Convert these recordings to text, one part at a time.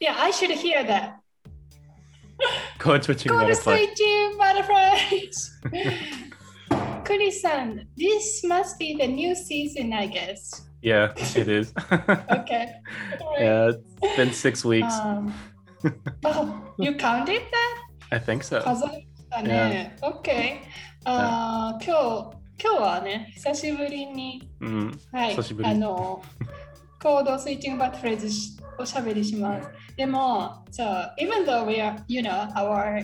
Yeah, I should hear that. Code switching Code butterfly. switching butterflies. Kuri-san, this must be the new season, I guess. Yeah, it is. Okay. Alright. yeah, it's been six weeks. Um, oh, you counted that? I think so. 数えたね。OK。あー今日、今日はね、久しぶりに、 Mm. はい、久しぶりあの、 コードスイッチングバットフレーズしおしゃべりします。でも、so, even though we are, you know, our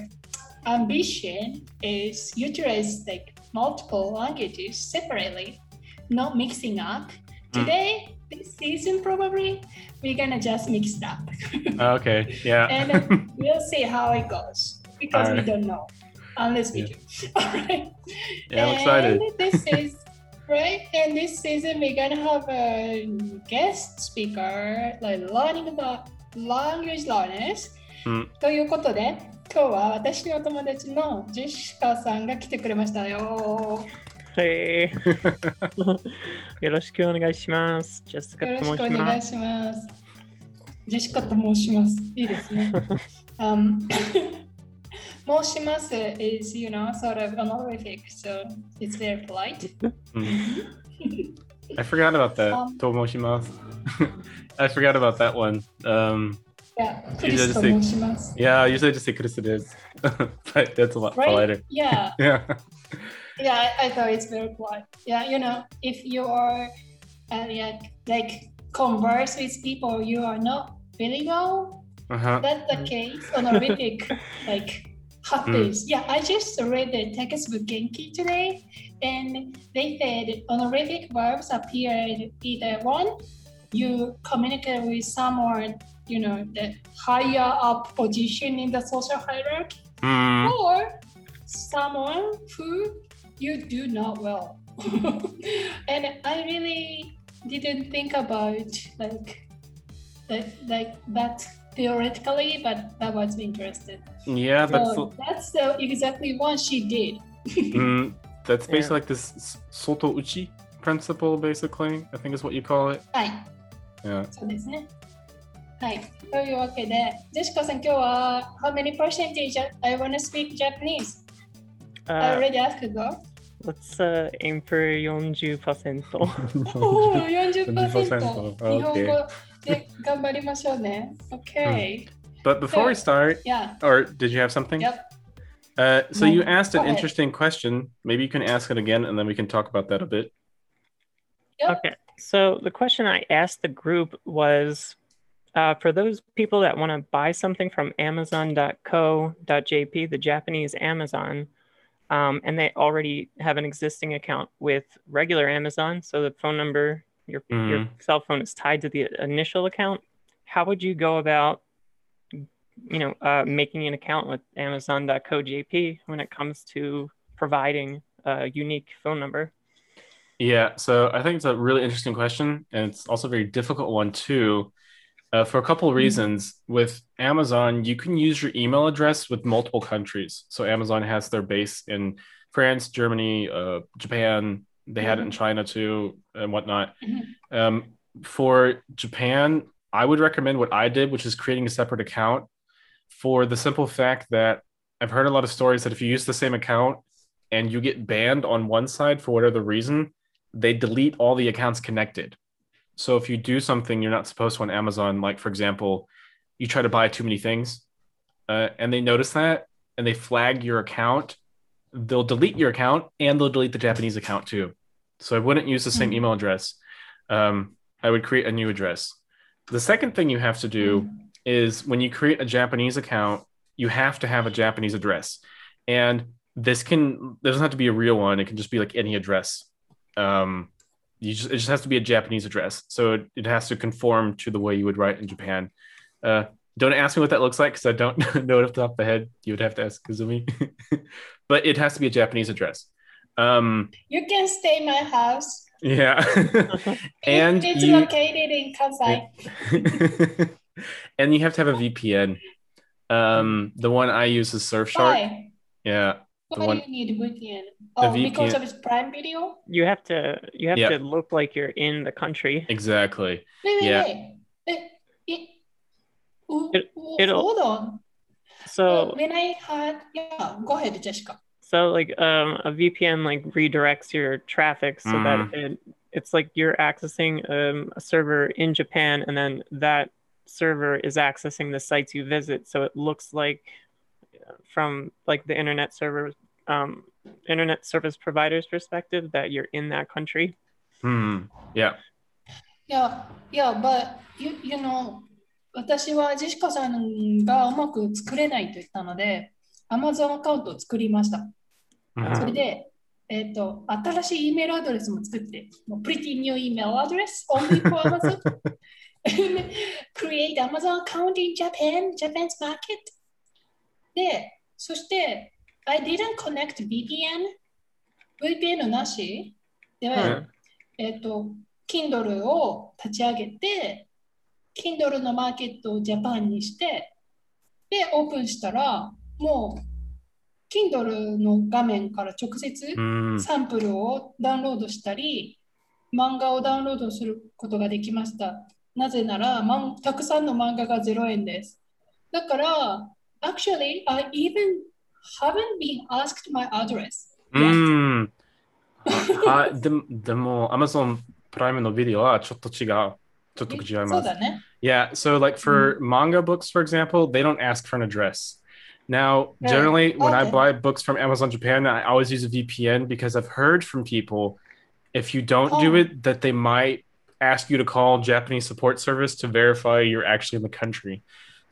ambition is utilize like multiple languages separately, not mixing up. Today, this season probably, we're gonna just mix it up. Okay, yeah. and then we'll see how it goes because we Alright. don't know unless we Yeah. do. All right. yeah, I'm excited. And this is right. And this season we're gonna have a guest speaker, like learning the language learners. うんということで、今日は私の友達のジェシカさんが来てくれましたよ。はい。よろしくお願いします。ジェスカよろしくおと申します。願いします。ジェシカと申します。いいですね。um, Moshimase uh, is, you know, sort of honorific, so it's very polite. Mm. I forgot about that. Um, Tomoshimas. I forgot about that one. Um, yeah, usually just say, yeah, usually I just say Christmas. but that's a lot right? politer. Yeah. yeah. Yeah, I, I, thought it's very polite. Yeah, you know, if you are uh, yeah, like converse with people you are not really uh-huh. that's the case, honorific, like happens. Yeah, I just read the textbook Genki today, and they said honorific verbs appeared either one, you communicate with someone, you know, the higher up position in the social hierarchy, Mm. or someone who you do not well. and I really didn't think about like like, like that theoretically, but that was interesting. Yeah, that's So that's the exactly what she did. mm, that's Yeah. basically like this s- soto uchi principle, basically. I think is what you call it. はい、 Yeah. そうですね。はい。というわけで、ジェシカさん、今日は How many percentage I wanna speak Japanese? I Uh, already asked though. let's uh, aim for 40%. おお、40%。 40%日本語 で頑張りましょうね。OK。 But before we start, Yeah. or did you have something? Yep. Uh, so No, you asked an go ahead. interesting question. Maybe you can ask it again, and then we can talk about that a bit. Yep. Okay. So the question I asked the group was uh, for those people that want to buy something from Amazon.co.jp, the Japanese Amazon, um, and they already have an existing account with regular Amazon, so the phone number, your, your Mhm. cell phone is tied to the initial account. How would you go about, you know, uh, making an account with Amazon.co.jp when it comes to providing a unique phone number? Yeah, so I think it's a really interesting question, and it's also a very difficult one too. Uh, for a couple of reasons, with Amazon, you can use your email address with multiple countries. So Amazon has their base in France, Germany, uh, Japan. They had it in China too, and whatnot. Mhm. Um, for Japan, I would recommend what I did, which is creating a separate account, for the simple fact that I've heard a lot of stories that if you use the same account and you get banned on one side for whatever reason, they delete all the accounts connected. So if you do something you're not supposed to on Amazon, like for example, you try to buy too many things, uh, and they notice that and they flag your account, they'll delete your account and they'll delete the Japanese account too. So I wouldn't use the same Mhm. email address. Um, I would create a new address. The second thing you have to do is when you create a Japanese account, you have to have a Japanese address. And this can there doesn't have to be a real one, it can just be like any address. Um, you just it just has to be a Japanese address. So it, it has to conform to the way you would write in Japan. Uh, don't ask me what that looks like because I don't know it off the top of the head. You would have to ask Kazumi. but it has to be a Japanese address. Um, You can stay in my house. yeah. and it's you, located in Kansai. and you have to have a VPN. Um, the one I use is Surfshark. Why? Yeah. Why one- do you need VPN? Oh, because of its Prime Video? You have to you have Yeah. to look like you're in the country. Exactly. Wait, wait, Yeah. wait. It- It- it'll- hold on. So when I had, yeah, go ahead, Jessica. so like um, a VPN like redirects your traffic so that it it's like you're accessing um, a server in Japan and then that server is accessing the sites you visit. So it looks like uh, from like the internet server um, internet service provider's perspective that you're in that country. Hmm. Yeah. Yeah, yeah, but you, you know, 私はジェシカさんがうまく作れないと言ったので、Amazon アカウントを作りました。Mhm. それで、えっ、と、新しい E メールアドレスも作って、Pretty new email address only for Amazon. Create Amazon account in Japan, Japan's market. で、そして、I didn't connect VPN。VPN なしで、うんえっ、と、Kindle を立ち上げて、Kindle のマーケットをジャパンにして、で、オープンしたら、もう、Kindle の画面から直接 Hmm. サンプルをダウンロードしたり、漫画をダウンロードすることができました。なぜなら、まんたくさんの漫画が0円です。だから、actually, I even haven't been asked my address. Hmm. あでもでも Amazon プライムのビデオはちょっと違う。Yeah. So like for mm. manga books, for example, they don't ask for an address. Now, generally, when. I buy books from Amazon Japan, I always use a VPN because I've heard from people if you don't do oh. it, that they might ask you to call Japanese support service to verify you're actually in the country.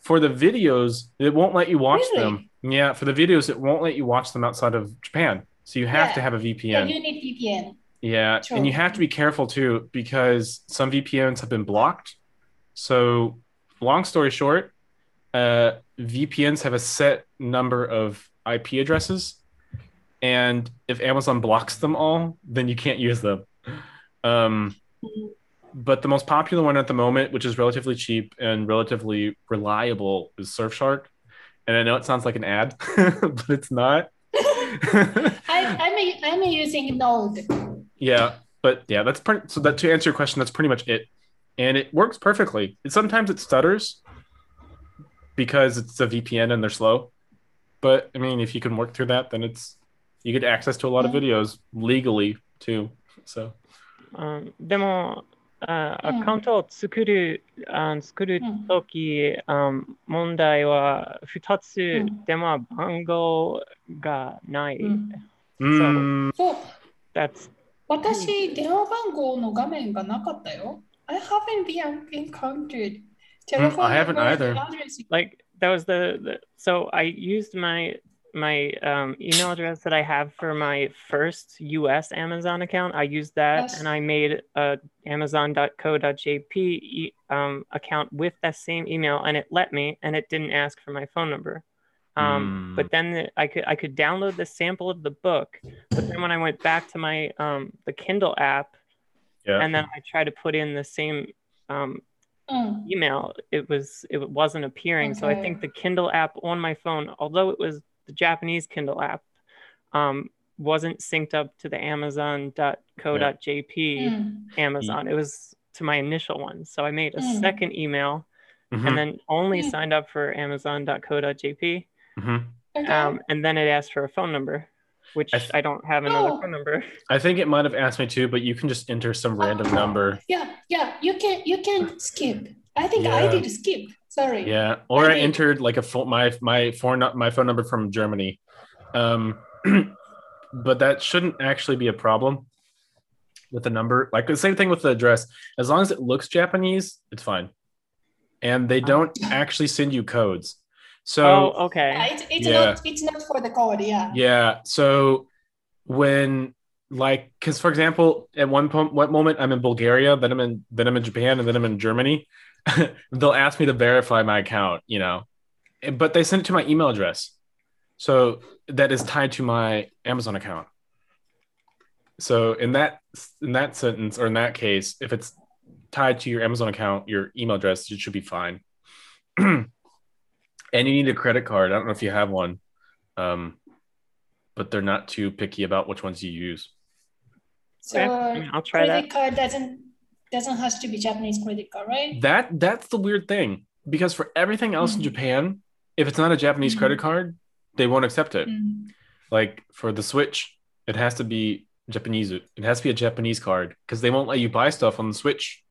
For the videos, it won't let you watch really? them. Yeah, for the videos, it won't let you watch them outside of Japan. So you have yeah. to have a VPN. Yeah, you need VPN. Yeah, True. and you have to be careful too because some VPNs have been blocked. So, long story short, uh, VPNs have a set number of IP addresses, and if Amazon blocks them all, then you can't use them. Um, but the most popular one at the moment, which is relatively cheap and relatively reliable, is Surfshark. And I know it sounds like an ad, but it's not. I, I'm, I'm using Nord. Yeah, but yeah, that's pretty. So that to answer your question, that's pretty much it, and it works perfectly. It, sometimes it stutters because it's a VPN and they're slow, but I mean, if you can work through that, then it's you get access to a lot of Yeah. videos legally too. So うん、でもあうんアカウントを作るあ作るうんとき、あ問題は2つ、うんでも番号がない。うん、 mm, そう、 That's 私、電話番号の画面がなかったよ。I haven't been encountered telephone I haven't number and either. address. like that was the, the so I used my my um, email address that I have for my first US Amazon account. I used that Yes. and I made a amazon.co.jp e- um, account with that same email and it let me and it didn't ask for my phone number. Um, mm. But then I could I could download the sample of the book. But then when I went back to my um, the Kindle app, yeah. and then I tried to put in the same um, mm. email, it was it wasn't appearing. Okay. So I think the Kindle app on my phone, although it was the Japanese Kindle app, um, wasn't synced up to the Amazon.co.jp mm. Amazon. It was to my initial one. So I made a mm. second email. Mm-hmm. and then only mm. signed up for amazon.co.jp mhm. Okay. um, and then it asked for a phone number which I I, don't have another Oh. phone number I think it might have asked me too, but you can just enter some random number. yeah, yeah, you can you can skip. I think I did skip. Sorry. Yeah, or I, did. entered like a phone my my phone my phone number from Germany, um, but that shouldn't actually be a problem with the number. Like the same thing with the address. As long as it looks Japanese, it's fine, and they don't actually send you codes. So oh okay Yeah, it's it's Yeah. not it's not for the code. Yeah. yeah, so when like because for example, at one point, what moment I'm in Bulgaria, then I'm in then I'm in Japan, and then I'm in Germany. they'll ask me to verify my account, you know, but they send it to my email address, so that is tied to my Amazon account. So in that in that sentence or in that case, if it's tied to your Amazon account, your email address, it should be fine. and you need a credit card. I don't know if you have one, um, but they're not too picky about which ones you use. So Okay, I mean, I'll try credit that card doesn't doesn't have to be Japanese credit card, right? That that's the weird thing. because for everything else in Mhm. Japan, if it's not a Japanese Mhm. credit card, they won't accept it. うん。Like for the Switch, it has to be Japanese. It has to be a Japanese card because they won't let you buy stuff on the Switch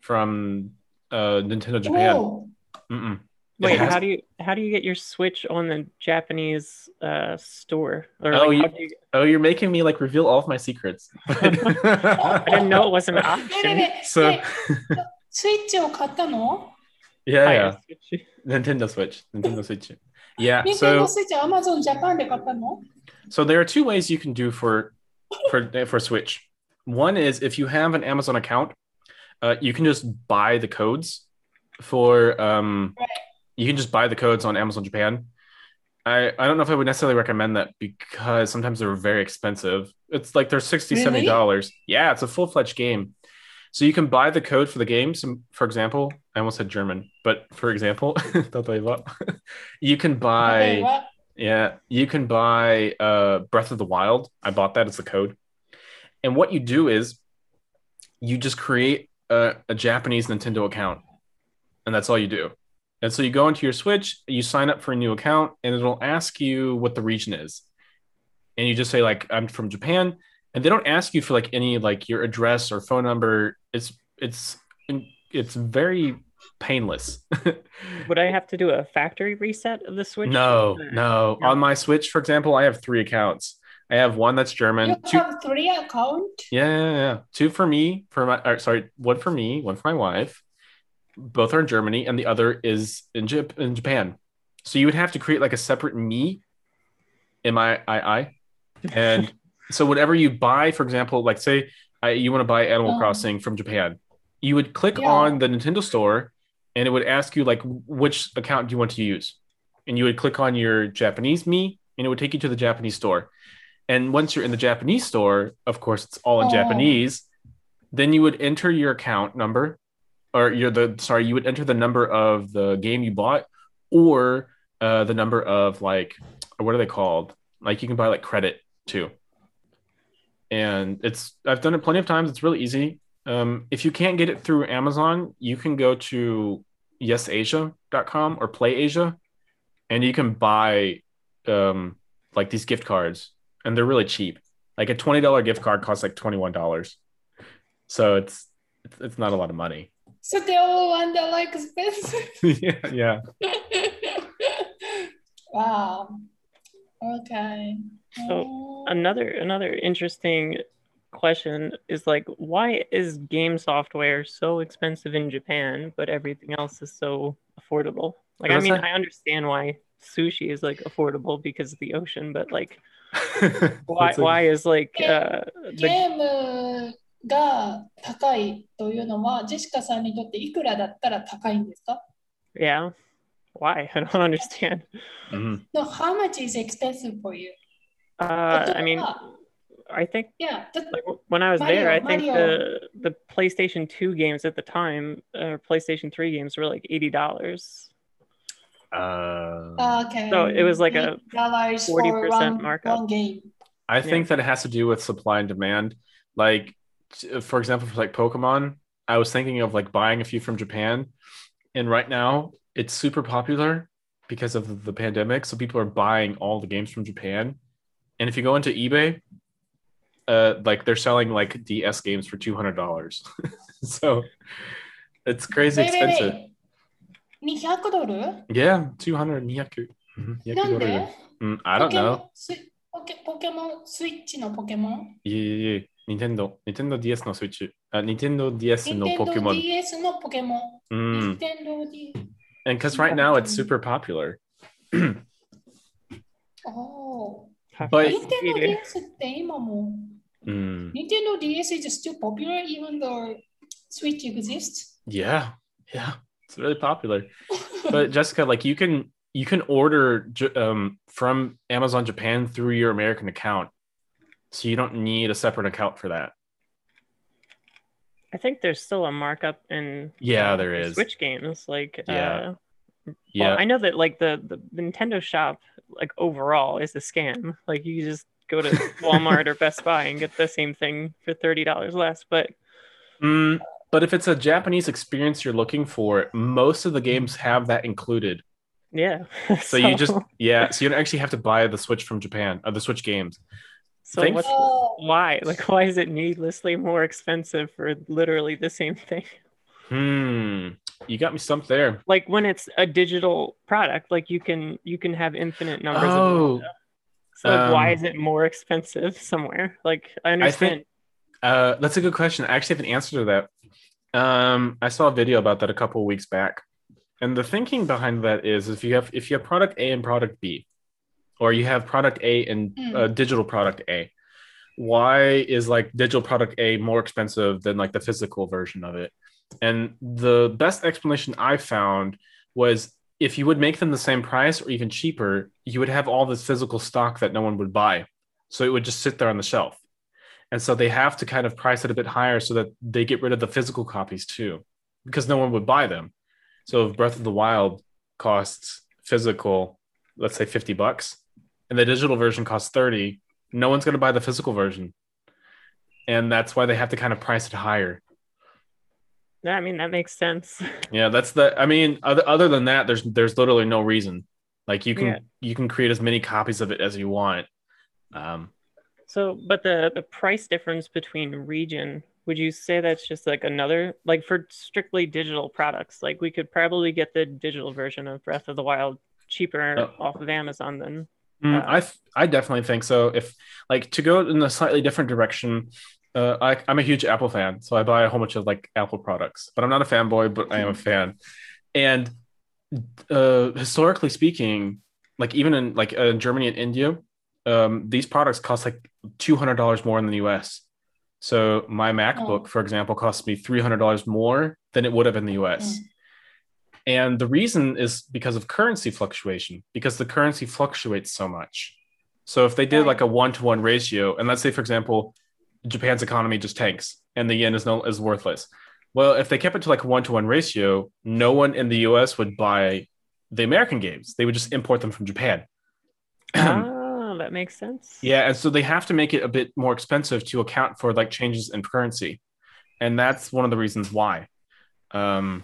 from uh, Nintendo Japan. Wait, has... how do you how do you get your Switch on the Japanese uh, store? Or, oh, like, you, you... oh, you're making me like reveal all of my secrets. I didn't know it was an option. so, Switch yeah, yeah. Nintendo Switch, Nintendo Switch. Yeah. Nintendo so, Switch, Amazon Japan So there are two ways you can do for for for Switch. One is if you have an Amazon account, uh, you can just buy the codes for um. Right you can just buy the codes on Amazon Japan. I, I don't know if I would necessarily recommend that because sometimes they're very expensive. It's like they're 60 really? $70. Yeah, it's a full fledged game. So you can buy the code for the game. For example, I almost said German, but for example, you can buy. Yeah, you can buy uh, Breath of the Wild. I bought that as the code. And what you do is you just create a, a Japanese Nintendo account, and that's all you do. And so you go into your Switch, you sign up for a new account, and it'll ask you what the region is. And you just say, like, I'm from Japan. And they don't ask you for like any like your address or phone number. It's it's it's very painless. Would I have to do a factory reset of the Switch? No, no. No. On my Switch, for example, I have three accounts. I have one that's You German. Two, have three account? yeah, yeah, yeah. Two for me, for my, or, sorry, one for me, one for my wife. Both are in Germany, and the other is in, Jap- in Japan. So you would have to create like a separate me, M I I I, and so whatever you buy, for example, like say I, you want to buy Animal Oh. Crossing from Japan, you would click Yeah. on the Nintendo Store, and it would ask you like which account do you want to use, and you would click on your Japanese me, and it would take you to the Japanese store. And once you're in the Japanese store, of course, it's all in Oh. Japanese. Then you would enter your account number, or you're the sorry, you would enter the number of the game you bought, or uh, the number of like what are they called? Like you can buy like credit too. And it's I've done it plenty of times. It's really easy. Um, if you can't get it through Amazon, you can go to yesasia.com or PlayAsia, and you can buy um, like these gift cards, and they're really cheap. Like a twenty dollar gift card costs like twenty one dollars, so it's, it's it's not a lot of money. Still wonder like expensive. yeah, yeah. wow. Okay. So, Oh. Another another interesting question is like, why is game software so expensive in Japan, but everything else is so affordable? Like, I mean, that? I understand why sushi is like affordable because of the ocean, but like, why That's why is like Yeah. uh, the ゲームが高いというのは、ジェシカさんにとっていくらだったら高いんですか yeah why I don't understand. Mhm. No, how much is expensive for you? Uh, I mean, I think Yeah, that, like when I was Mario, there, I think Mario. the the PlayStation 2 games at the time, or PlayStation 3 games were like eighty dollars. Uh, okay. So it was like a dollars for 40% one, markup. one game. I think that it has to do with supply and demand. Like, t- for example, for like Pokemon, I was thinking of like buying a few from Japan, and right now it's super popular because of the pandemic. So people are buying all the games from Japan, and if you go into eBay, uh, like they're selling like DS games for two hundred dollars. so it's crazy Wait, wait, expensive. wait. 200ドル Yeah, 200, 200. Mhm, 200なんで dollars. Mm, I don't ポケモ know. ンスイポケポケモンスイッチのポケモンいえいえ いえ、Nintendo、Nintendo DS のスイッチ。あ、Nintendo DS のポケモ Nintendo ン。 DS のポケモン。うん。 Nintendo DS。 And because right now it's super popular. おー But- Nintendo DS って今もMm, Nintendo DS is still popular even though Switch exists. yeah, yeah, it's really popular. But Jessica, like you can you can order J- um, from Amazon Japan through your American account, so you don't need a separate account for that. I think there's still a markup in Yeah, uh, there. Switch games. Like, Yeah. uh, Yeah, well, I know that like the, the Nintendo shop, like overall, is a scam. Like, you just go to Walmart or Best Buy and get the same thing for thirty dollars less. But Mm, But if it's a Japanese experience you're looking for, most of the games have that included. Yeah. So, you just yeah, so you don't actually have to buy the Switch from Japan or the Switch games. So why? Like why is it needlessly more expensive for literally the same thing? Hmm. You got me stumped there. Like when it's a digital product, like you can you can have infinite numbers of Oh. So like, why um, is it more expensive somewhere? Like I understand. I think uh, that's a good question. I actually have an answer to that. Um, I saw a video about that a couple of weeks back, and the thinking behind that is if you have if you have product A and product B, or you have product A and Mm. uh, digital product A, why is like digital product A more expensive than like the physical version of it? And the best explanation I found was if you would make them the same price or even cheaper, you would have all this physical stock that no one would buy. So it would just sit there on the shelf. And so they have to kind of price it a bit higher so that they get rid of the physical copies too, because no one would buy them. So if Breath of the Wild costs physical, let's say 50 bucks, and the digital version costs 30, no one's going to buy the physical version. And that's why they have to kind of price it higher. Yeah, I mean that makes sense. Yeah, that's the. I mean, other other than that, there's there's literally no reason. Like you can Yeah. you can create as many copies of it as you want. Um, So, but the the price difference between region, would you say that's just like another like for strictly digital products? Like we could probably get the digital version of Breath of the Wild cheaper Oh. off of Amazon than mm, Uh, I I definitely think so. If like to go in a slightly different direction, uh, I, I'm a huge Apple fan, so I buy a whole bunch of like Apple products. But I'm not a fanboy, but I am a fan. And uh, historically speaking, like even in like uh, Germany and India, um, these products cost like two hundred dollars more in the U.S. So my MacBook, Oh. for example, costs me three hundred dollars more than it would have in the U.S. Mm. And the reason is because of currency fluctuation, because the currency fluctuates so much. So if they did like a one to one ratio, and let's say, for example, Japan's economy just tanks and the yen is no is worthless. Well, if they kept it to like a one to one ratio, no one in the US would buy the American games. They would just import them from Japan. ah, that makes sense. Yeah, and so they have to make it a bit more expensive to account for like changes in currency, and that's one of the reasons why. Um,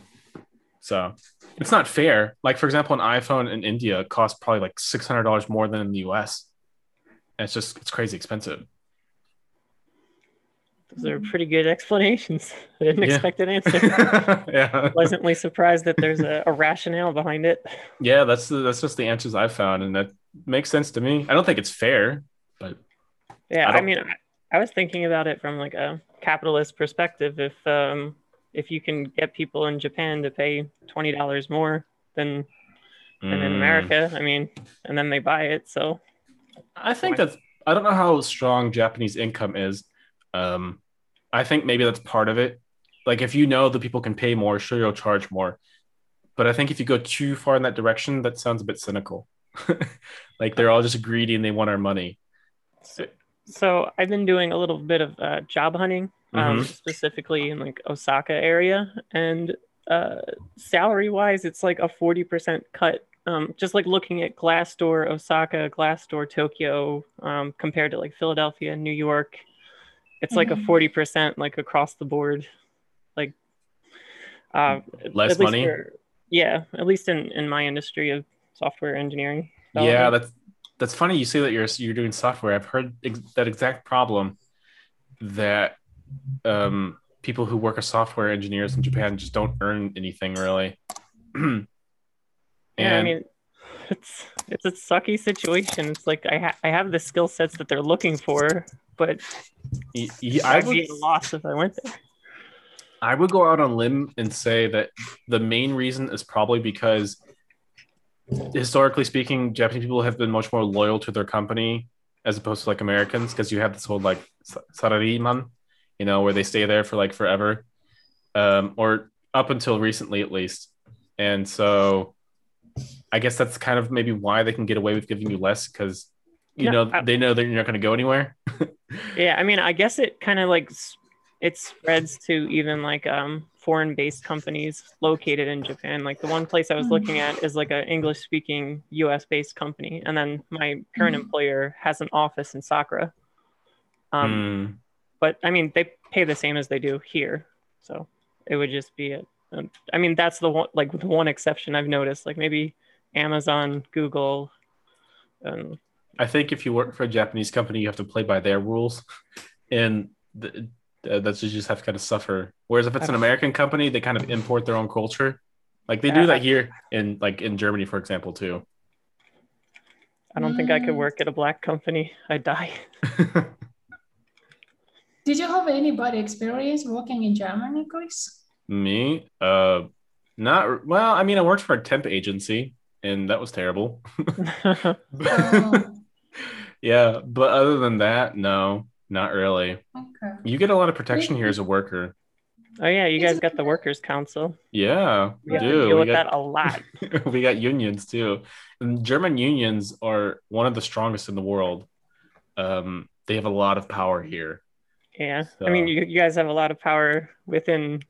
so it's not fair. Like for example, an iPhone in India costs probably like six hundred dollars more than in the US. And it's just it's crazy expensive. Those are pretty good explanations. I didn't Yeah. expect an answer. yeah, Pleasantly surprised that there's a, a rationale behind it. yeah. That's the, that's just the answers I've found, and that makes sense to me. I don't think it's fair, but Yeah, I I, mean, I, I was thinking about it from like a capitalist perspective. If um, if you can get people in Japan to pay twenty dollars more than than in Mm. America, I mean, and then they buy it. So I think that's I don't know how strong Japanese income is. Um, I think maybe that's part of it. Like if you know that people can pay more, sure you'll charge more. But I think if you go too far in that direction, that sounds a bit cynical. like they're all just greedy and they want our money. so I've been doing a little bit of uh, job hunting, um, specifically in like Osaka area, and uh, salary wise, it's like a forty percent cut. Um, just like looking at Glassdoor Osaka, Glassdoor Tokyo, um, compared to like Philadelphia, New York, it's like a Mhm. forty percent like across the board, like uh, Less money. for- yeah, at least in in my industry of software engineering. Yeah, that's that's funny. You say that you're you're doing software. I've heard ex- that exact problem that um, people who work as software engineers in Japan just don't earn anything really. and Yeah, I mean, it's it's a sucky situation. It's like I ha- I have the skill sets that they're looking for, but y- y- I I'd would be lost if I went there. I would go out on limb and say that the main reason is probably because historically speaking, Japanese people have been much more loyal to their company as opposed to like Americans because you have this whole like sa- sarariman, you know, where they stay there for like forever, um, or up until recently at least. And so I guess that's kind of maybe why they can get away with giving you less because you No, know I- they know that you're not going to go anywhere. Yeah, I mean, I guess it kind of like it spreads to even like um foreign-based companies located in Japan. Like the one place I was looking at is like an English-speaking U.S.-based company, and then my current Mhm. employer has an office in Sakura. Um, Hmm. But I mean, they pay the same as they do here, so it would just be a, a I mean that's the one like the one exception I've noticed like maybe Amazon, Google, um, I think if you work for a Japanese company, you have to play by their rules, and the, uh, that's you just have to kind of suffer. Whereas if it's an American company, they kind of import their own culture, like they do that here in like in Germany, for example, too. I don't think I could work at a black company. I'd die. Did you have anybody experience working in Germany, Chris? Me, uh, not well. I mean, I worked for a temp agency, and that was terrible. Oh, yeah, but other than that, no, not really. okay. You get a lot of protection here as a worker. oh yeah, you guys got the workers council. Yeah, We we do. deal We with got- that a lot. we got unions too. And German unions are one of the strongest in the world. Um, they have a lot of power here. Yeah. I mean, you, you guys have a lot of power within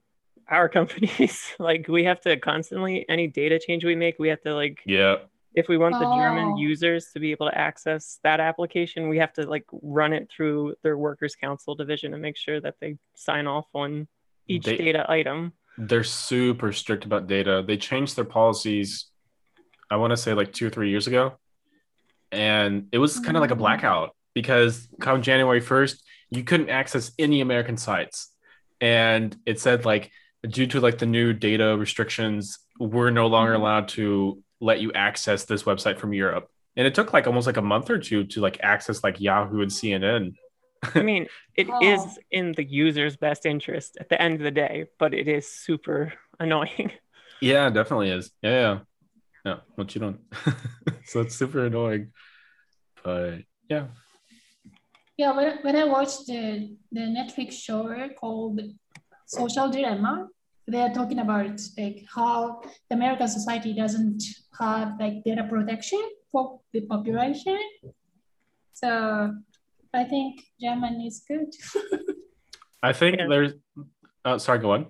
our companies. like we have to constantly any data change we make, we have to like Yeah, if we want the German Oh. users to be able to access that application, we have to like run it through their workers council division and make sure that they sign off on each They- data item. they're super strict about data. They changed their policies, I want to say like two or three years ago. And it was kind of like a Mm. blackout because come January 1st, you couldn't access any American sites. And it said like due to like the new data restrictions, we're no longer Mhm. allowed to let you access this website from Europe. And it took like almost like a month or two to like access like Yahoo and CNN. I mean, it is Oh. in the user's best interest at the end of the day, but it is super annoying. Yeah, it definitely is. Yeah, yeah. Yeah, what you don't. so it's super annoying. But yeah. Yeah, when, when I watched the, the Netflix show called Social Dilemma, they are talking about like how the American society doesn't have like data protection for the population. So I think Germany is good. I think Yeah. there's uh sorry, go on.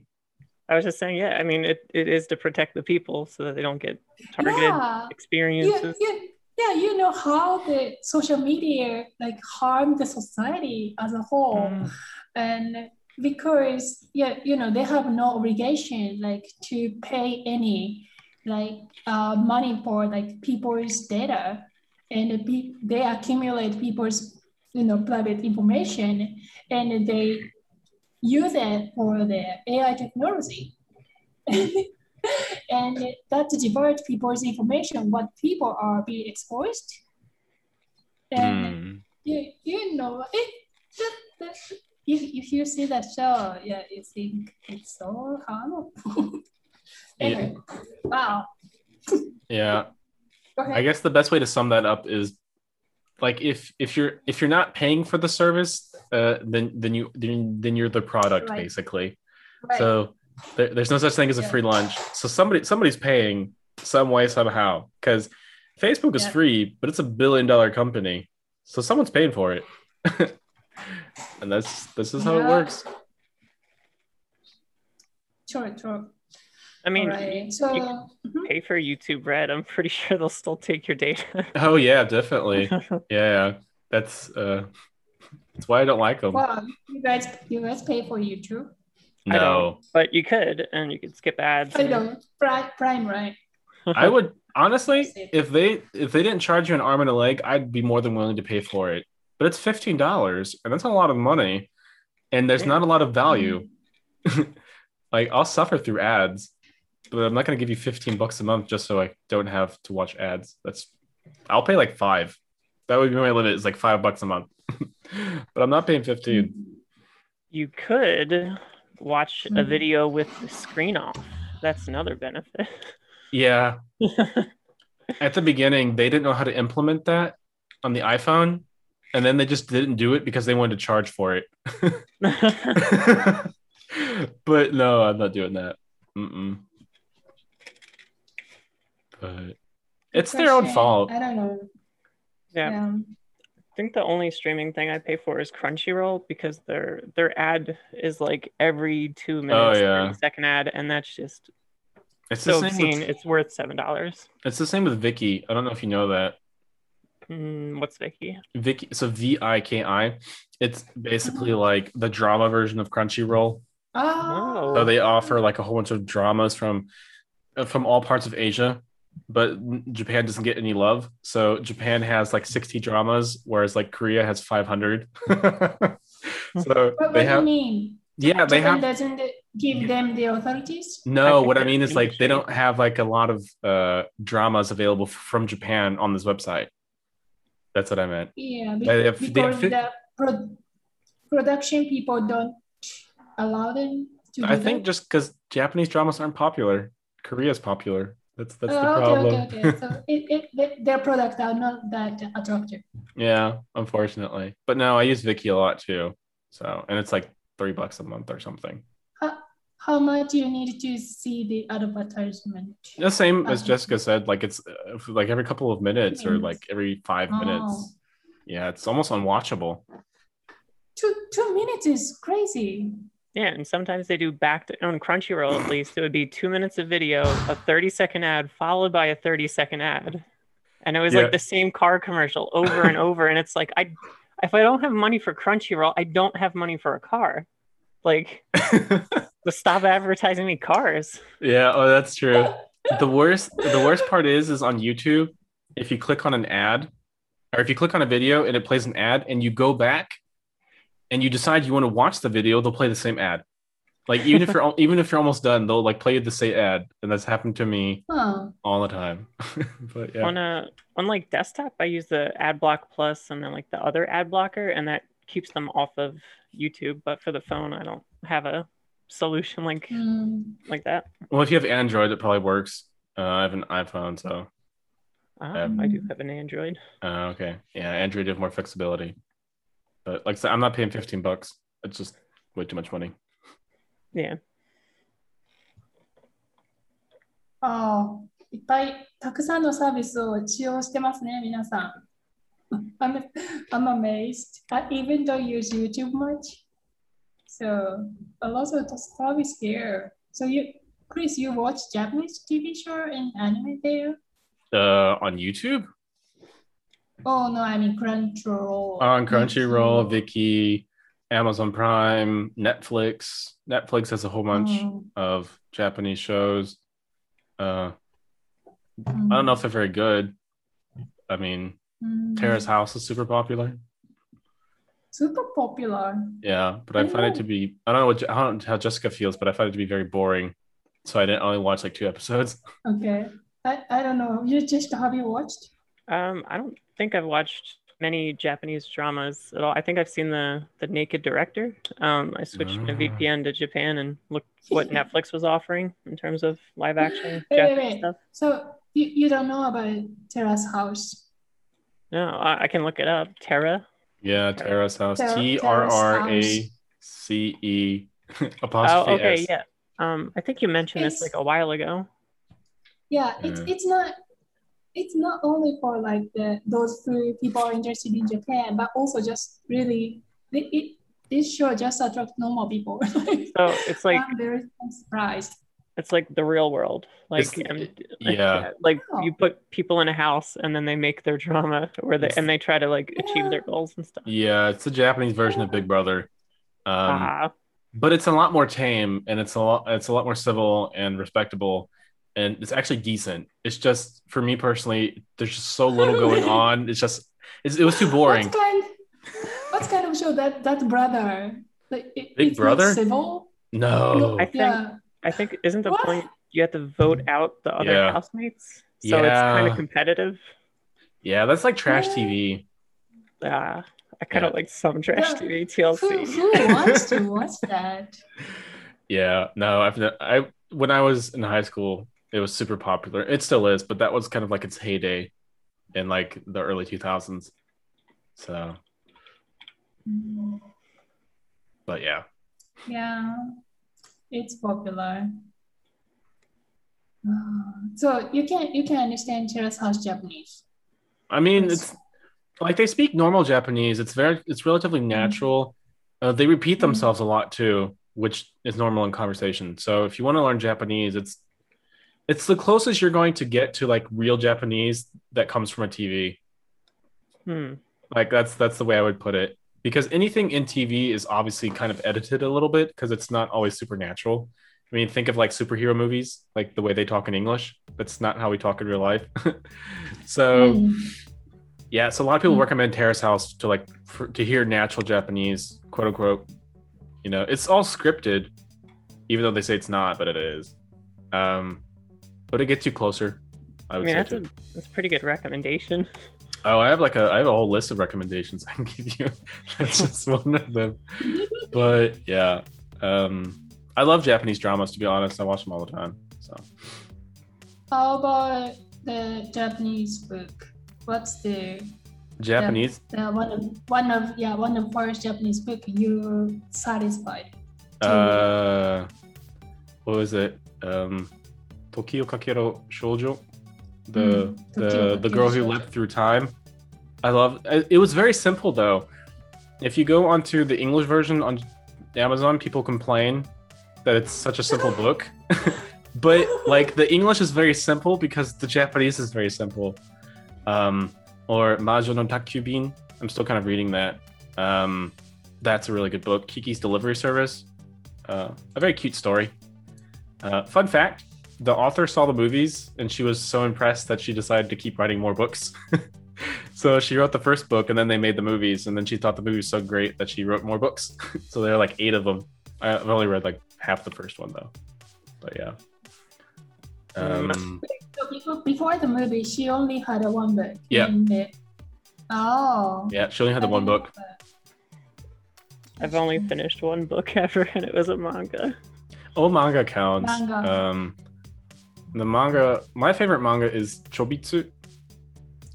I was just saying, yeah, I mean, it, it is to protect the people so that they don't get targeted yeah, yeah, experiences. yeah, yeah, you know how the social media like harm the society as a whole. Mm. and because yeah you know they have no obligation like to pay any like uh, money for like people's data and the they accumulate people's you know private information and they use it for the ai technology and that to divert people's information what people are being exposed and Hmm. you, you know it that, that, if, if you see that show yeah you think it's so harmful anyway wow Yeah. I guess the best way to sum that up is like if if you're if you're not paying for the service, uh then then you then, then you're the product Right. basically. right. So there, there's no such thing as a Yeah. free lunch. So somebody somebody's paying some way somehow because Facebook is Yeah. free, but it's a billion dollar company, so someone's paying for it, and that's this is how it works. sure sure I mean, Alright, so you mhm. pay for YouTube Red. I'm pretty sure they'll still take your data. Oh yeah, definitely. Yeah, that's uh, that's why I don't like them. wow you guys you guys pay for youtube I no, but you could, and you could skip ads. i and- know prime, prime right I would honestly, if they if they didn't charge you an arm and a leg, I'd be more than willing to pay for it. But it's fifteen dollars, and that's a lot of money, and there's not a lot of value. Mm-hmm. like I'll suffer through ads, but I'm not gonna give you fifteen bucks a month just so I don't have to watch ads. That's I'll pay like five. That would be my limit. Is like five bucks a month, but I'm not paying fifteen. You could watch a Mhm. video with the screen off. That's another benefit. Yeah, at the beginning they didn't know how to implement that on the iPhone, and then they just didn't do it because they wanted to charge for it. but no, I'm not doing that. Mm-mm. But it's their own Question, fault. i don't know yeah. yeah. I think the only streaming thing I pay for is Crunchyroll because their their ad is like every two minutes, Oh, yeah. 30 second ad, and that's just It's so the same. obscene. With, It's worth seven dollars. it's the same with Viki. I don't know if you know that. Mm, what's Vicky? Viki. So V I K I. It's basically like the drama version of Crunchyroll. Ah. So they offer like a whole bunch of dramas from uh, from all parts of Asia, but Japan doesn't get any love. So Japan has like 60 dramas, whereas like Korea has 500. so What, they do you have mean? yeah they have doesn't give them the authorities? no I what I mean is like they don't have like a lot of uh dramas available from Japan on this website. That's what I meant. Yeah, be- They have- because have the pro- production people don't allow them to. I think that. just because Japanese dramas aren't popular, Korea's popular. That's that's the Oh, okay, problem. okay, okay. So it, it, the- their products are not that attractive. yeah, unfortunately. But no, I use Viki a lot too. So and it's like three bucks a month or something. How how much you need to see the advertisement? The same as Uh-huh. Jessica said, like it's uh, like every couple of minutes or like every five Oh. minutes. Yeah, it's almost unwatchable. Two two minutes is crazy. Yeah, and sometimes they do back to on Crunchyroll at least. It would be two minutes of video, a 30 second ad, followed by a 30 second ad. And it was Yeah. like the same car commercial over and over. And it's like I if I don't have money for Crunchyroll, I don't have money for a car. Like stop advertising me cars. yeah, oh that's true. The worst the worst part is is on YouTube, if you click on an ad or if you click on a video and it plays an ad and you go back and you decide you want to watch the video, they'll play the same ad. Like even if you're even if you're almost done, they'll like play the same ad, and that's happened to me Huh. all the time. but yeah, On a on like desktop, I use the ad block plus and then like the other ad blocker, and that keeps them off of YouTube. But for the phone, I don't have a solution like Hmm. like that. well, if you have Android, it probably works. Uh, I have an iPhone, so Um, I do have an Android. uh, okay, yeah, Android have more flexibility. But like I said, I'm not paying 15 bucks. It's just way too much money. Yeah. ああ、いっぱいたくさんのサービスを使用してますね、皆さん。I'm, I'm amazed. I even don't use YouTube much. So a lot of the service here. So you, Chris, you watch Japanese TV show and anime there? Uh, on YouTube, Oh no, I mean Crunchyroll. on Crunchyroll, Netflix. Viki, Amazon Prime, Netflix. Netflix has a whole bunch Oh, of Japanese shows. Uh, mm, I don't know if they're very good. I mean, mm. Terrace House is super popular. Super popular. Yeah, but I find it to be I don't know what I don't know how Jessica feels, but I find it to be very boring. So I didn't only watch like two episodes. Okay. I, I don't know. You just have you watched? Um, I don't think I've watched many Japanese dramas at all. I think I've seen the the Naked Director. Um, I switched my Ah. VPN to Japan and looked what Netflix was offering in terms of live action Wait, wait, Japanese wait. stuff. So you, you don't know about Terrace House? No, I, I can look it up. Terra. Yeah, Terrace House. T R R A C E T Terrace R R A C E Oh, okay, S. yeah. Um, I think you mentioned this It's- like a while ago. Yeah, it's Yeah. it's not it's not only for like the those who people are interested in Japan, but also just really it, it this show just attract normal people. So it's like I'm very surprised. it's like the real world. Like It's- um, yeah. like Oh. you put people in a house and then they make their drama where they It's- and they try to like achieve their goals and stuff. Yeah, it's the Japanese version of Big Brother. Um, Ah, but it's a lot more tame and it's a lot it's a lot more civil and respectable and it's actually decent. It's just for me personally, there's just so little going on. It's just it's, it was too boring. What kind what kind of show that that brother? Like it, Big it's not Brother? civil? No. I think Yeah. I think isn't the What? point you have to vote out the other Yeah. housemates? So it's kind of competitive. Yeah, that's like trash Yeah. TV. Yeah, I kind of Yeah. like some trash Yeah. TV TLC. who wants to watch that? Yeah, no, I've ne- I when I was in high school, it was super popular. It still is, but that was kind of like its heyday in like the early 2000s. So, but yeah. Yeah, it's popular. Ah, So you can you can understand Terrace House Japanese. I mean, it's like they speak normal Japanese. It's very it's relatively natural. Uh, they repeat Mhm. themselves a lot too, which is normal in conversation. So if you want to learn Japanese, it's it's the closest you're going to get to like real Japanese that comes from a TV. Hmm. Like that's that's the way I would put it because anything in TV is obviously kind of edited a little bit because it's not always supernatural. I mean, think of like superhero movies, like the way they talk in English. That's not how we talk in real life. so, Mm. yeah, so a lot of people Mm. recommend Terrace House to like for, to hear natural Japanese, quote unquote. You know, it's all scripted, even though they say it's not, but it is. Um, but it gets you closer. I I mean, say. that's a that's a pretty good recommendation. Oh, I have like a I have a whole list of recommendations I can give you. That's just one of them. But yeah, um, I love Japanese dramas. To be honest, I watch them all the time. So How about the Japanese book? What's the, Japanese, the one of one of yeah one of first Japanese book you're satisfied? uh, what was it? Um, Toki o Kakeru Shoujo, the Mm, the the girl who lived through time. I love. It it was very simple though. If you go onto the English version on Amazon, people complain that it's such a simple book. but like the English is very simple because the Japanese is very simple. Um, or Majo no Takkyubin. I'm still kind of reading that. Um, that's a really good book. Kiki's Delivery Service. Uh, a very cute story. Uh, fun fact: the author saw the movies and she was so impressed that she decided to keep writing more books. so she wrote the first book and then they made the movies and then she thought the movie was so great that she wrote more books. so there are like eight of them. I've only read like half the first one though. But yeah. Um, So before, before the movie, she only had a one book. Yeah. the- oh. yeah, she only had the one book. I've only finished one book ever, and it was a manga. Oh, manga counts. Manga. Um, the manga, my favorite manga is Chobitsu.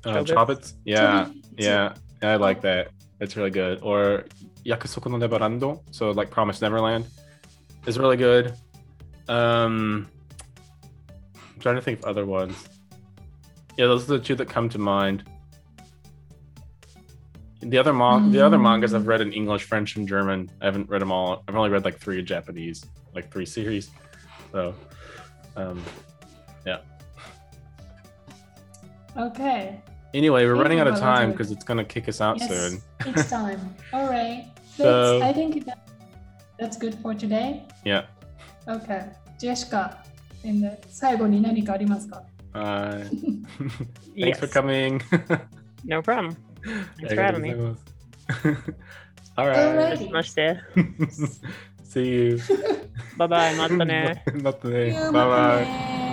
Uh, Chobits? Yeah, So- yeah, I like that. It's really good. Or Yakusoku no Neverando, so like Promised Neverland, is really good. Um, I'm trying to think of other ones. Yeah, those are the two that come to mind. The other mon- the other mangas I've Mm. read in English, French, and German. I haven't read them all. I've only read like three Japanese, like three series. So, um, Okay. anyway, we're Thank running you out of for time that. because it's gonna kick us out Yes, soon. it's time. All right. That's, So- I think that, that's good for today. Yeah. Okay. ジェシカ、in the 最後に何かありますか Uh, thanks Yes. for coming. No problem. Thanks for having me. All right. Alrighty. まして。 See you. Bye bye. またね。 Bye. また Bye bye. ね